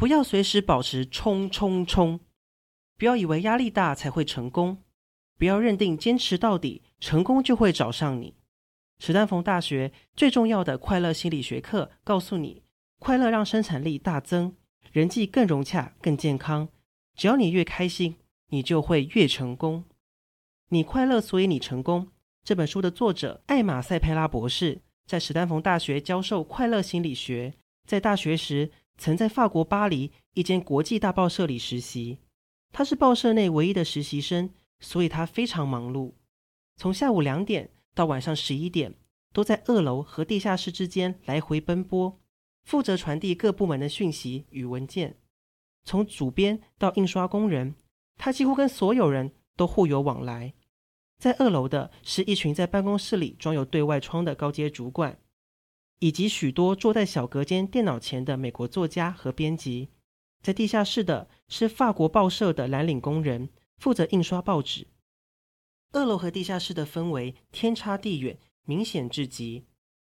不要随时保持冲冲冲，不要以为压力大才会成功，不要认定坚持到底，成功就会找上你。史丹佛大学最重要的快乐心理学课告诉你，快乐让生产力大增，人际更融洽、更健康。只要你越开心，你就会越成功。你快乐，所以你成功。这本书的作者艾玛塞佩拉博士在史丹佛大学教授快乐心理学，在大学时曾在法国巴黎一间国际大报社里实习。他是报社内唯一的实习生，所以他非常忙碌，从下午两点到晚上十一点，都在二楼和地下室之间来回奔波，负责传递各部门的讯息与文件。从主编到印刷工人，他几乎跟所有人都互有往来。在二楼的是一群在办公室里装有对外窗的高阶主管，以及许多坐在小隔间电脑前的美国作家和编辑。在地下室的是法国报社的蓝领工人，负责印刷报纸。二楼和地下室的氛围天差地远，明显至极。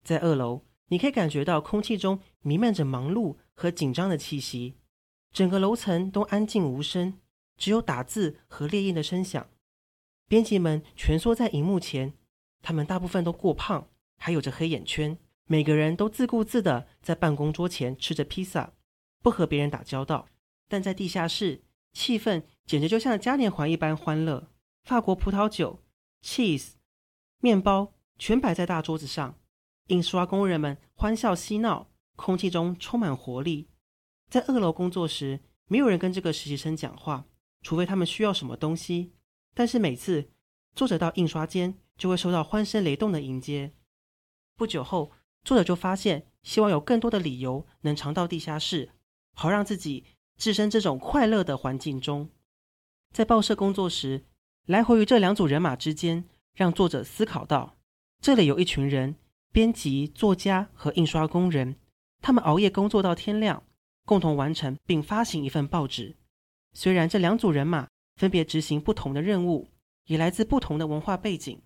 在二楼，你可以感觉到空气中弥漫着忙碌和紧张的气息，整个楼层都安静无声，只有打字和列印的声响。编辑们蜷缩在荧幕前，他们大部分都过胖，还有着黑眼圈。每个人都自顾自地在办公桌前吃着披萨，不和别人打交道。但在地下室，气氛简直就像嘉年华一般欢乐。法国葡萄酒、cheese、面包全摆在大桌子上，印刷工人们欢笑嬉闹，空气中充满活力。在二楼工作时，没有人跟这个实习生讲话，除非他们需要什么东西。但是每次作者到印刷间，就会收到欢声雷动的迎接。不久后，作者就发现，希望有更多的理由能常到地下室，好让自己置身这种快乐的环境中。在报社工作时，来回于这两组人马之间，让作者思考到：这里有一群人，编辑、作家和印刷工人，他们熬夜工作到天亮，共同完成并发行一份报纸。虽然这两组人马，分别执行不同的任务，也来自不同的文化背景，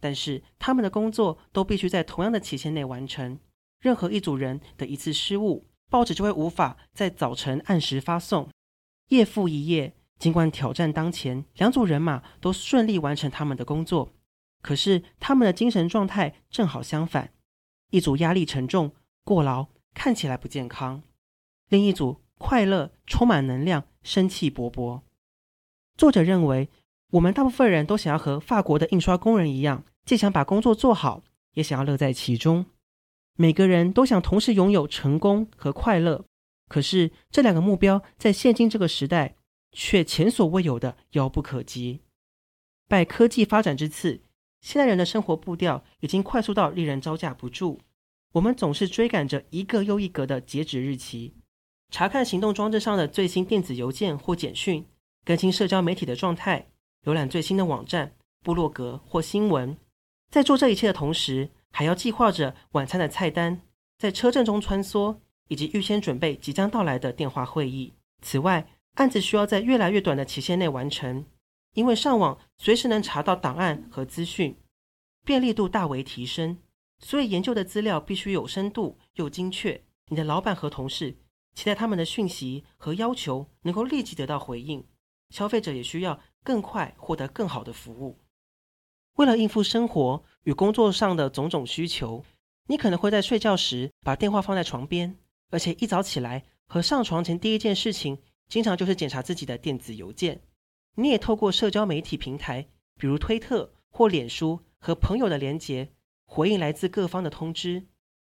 但是他们的工作都必须在同样的期限内完成。任何一组人的一次失误，报纸就会无法在早晨按时发送。夜复一夜，尽管挑战当前，两组人马都顺利完成他们的工作。可是他们的精神状态正好相反：一组压力沉重、过劳，看起来不健康；另一组快乐、充满能量、生气勃勃。作者认为，我们大部分人都想要和法国的印刷工人一样，既想把工作做好，也想要乐在其中。每个人都想同时拥有成功和快乐，可是这两个目标在现今这个时代却前所未有的遥不可及。拜科技发展之赐，现代人的生活步调已经快速到令人招架不住。我们总是追赶着一个又一个的截止日期，查看行动装置上的最新电子邮件或简讯。更新社交媒体的状态，浏览最新的网站、部落格或新闻。在做这一切的同时，还要计划着晚餐的菜单，在车阵中穿梭，以及预先准备即将到来的电话会议。此外，案子需要在越来越短的期限内完成，因为上网随时能查到档案和资讯，便利度大为提升。所以，研究的资料必须有深度又精确。你的老板和同事期待他们的讯息和要求能够立即得到回应。消费者也需要更快获得更好的服务。为了应付生活与工作上的种种需求，你可能会在睡觉时把电话放在床边，而且一早起来和上床前第一件事情，经常就是检查自己的电子邮件。你也透过社交媒体平台，比如推特或脸书，和朋友的连结，回应来自各方的通知，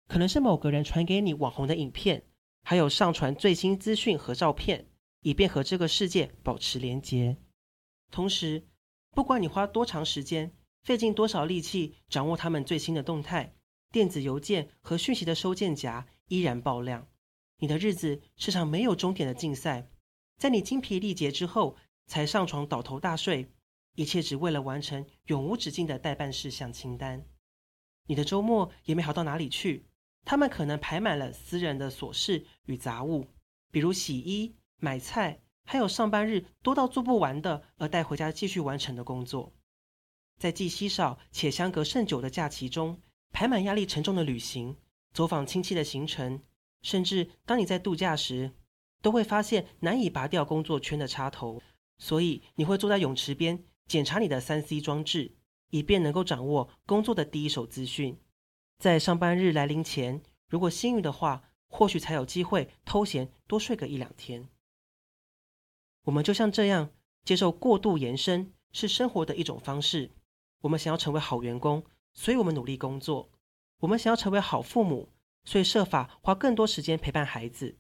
可能是某个人传给你网红的影片，还有上传最新资讯和照片。以便和这个世界保持连结。同时，不管你花多长时间，费尽多少力气掌握他们最新的动态，电子邮件和讯息的收件夹依然爆量。你的日子是场没有终点的竞赛，在你精疲力竭之后才上床倒头大睡，一切只为了完成永无止境的待办事项清单。你的周末也没好到哪里去，他们可能排满了私人的琐事与杂物，比如洗衣。买菜，还有上班日多到做不完的，而带回家继续完成的工作，在既稀少且相隔甚久的假期中，排满压力沉重的旅行、走访亲戚的行程，甚至当你在度假时，都会发现难以拔掉工作圈的插头，所以你会坐在泳池边检查你的三 C 装置，以便能够掌握工作的第一手资讯。在上班日来临前，如果幸运的话，或许才有机会偷闲多睡个一两天。我们就像这样接受过度延伸是生活的一种方式。我们想要成为好员工，所以我们努力工作；我们想要成为好父母，所以设法花更多时间陪伴孩子；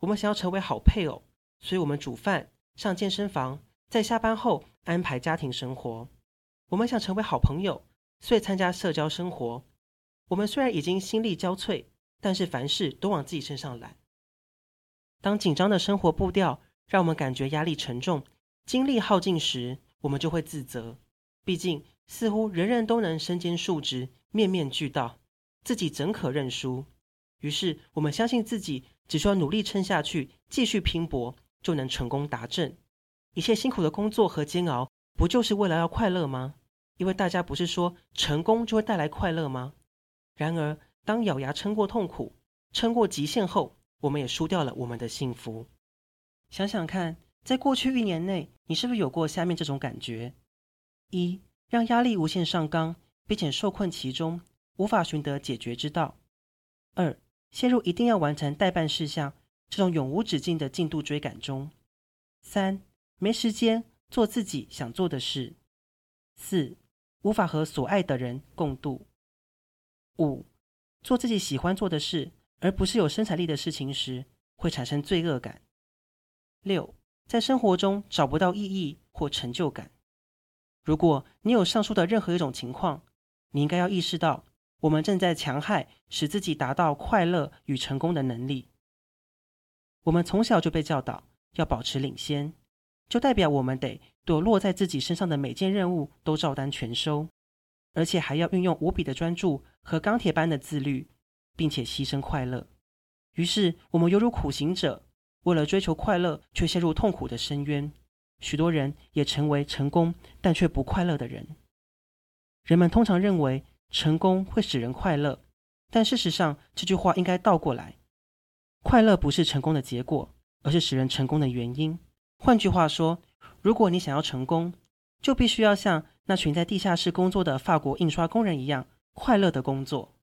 我们想要成为好配偶，所以我们煮饭、上健身房，在下班后安排家庭生活；我们想成为好朋友，所以参加社交生活。我们虽然已经心力交瘁，但是凡事都往自己身上揽。当紧张的生活步调让我们感觉压力沉重、精力耗尽时，我们就会自责。毕竟，似乎人人都能身兼数职、面面俱到，自己怎可认输？于是，我们相信自己只需要努力撑下去，继续拼搏，就能成功达阵。一切辛苦的工作和煎熬，不就是为了要快乐吗？因为大家不是说成功就会带来快乐吗？然而，当咬牙撑过痛苦、撑过极限后，我们也输掉了我们的幸福。想想看，在过去一年内，你是不是有过下面这种感觉？一让压力无限上纲，并且受困其中，无法寻得解决之道；二、陷入一定要完成待办事项这种永无止境的进度追赶中；三、没时间做自己想做的事；四、无法和所爱的人共度；五、做自己喜欢做的事，而不是有生产力的事情时，会产生罪恶感；六、在生活中找不到意义或成就感。如果你有上述的任何一种情况，你应该要意识到，我们正在戕害使自己达到快乐与成功的能力。我们从小就被教导要保持领先，就代表我们得对落在自己身上的每件任务都照单全收，而且还要运用无比的专注和钢铁般的自律，并且牺牲快乐。于是，我们犹如苦行者，为了追求快乐，却陷入痛苦的深渊。许多人也成为成功但却不快乐的人。人们通常认为成功会使人快乐，但事实上这句话应该倒过来：快乐不是成功的结果，而是使人成功的原因。换句话说，如果你想要成功，就必须要像那群在地下室工作的法国印刷工人一样快乐的工作。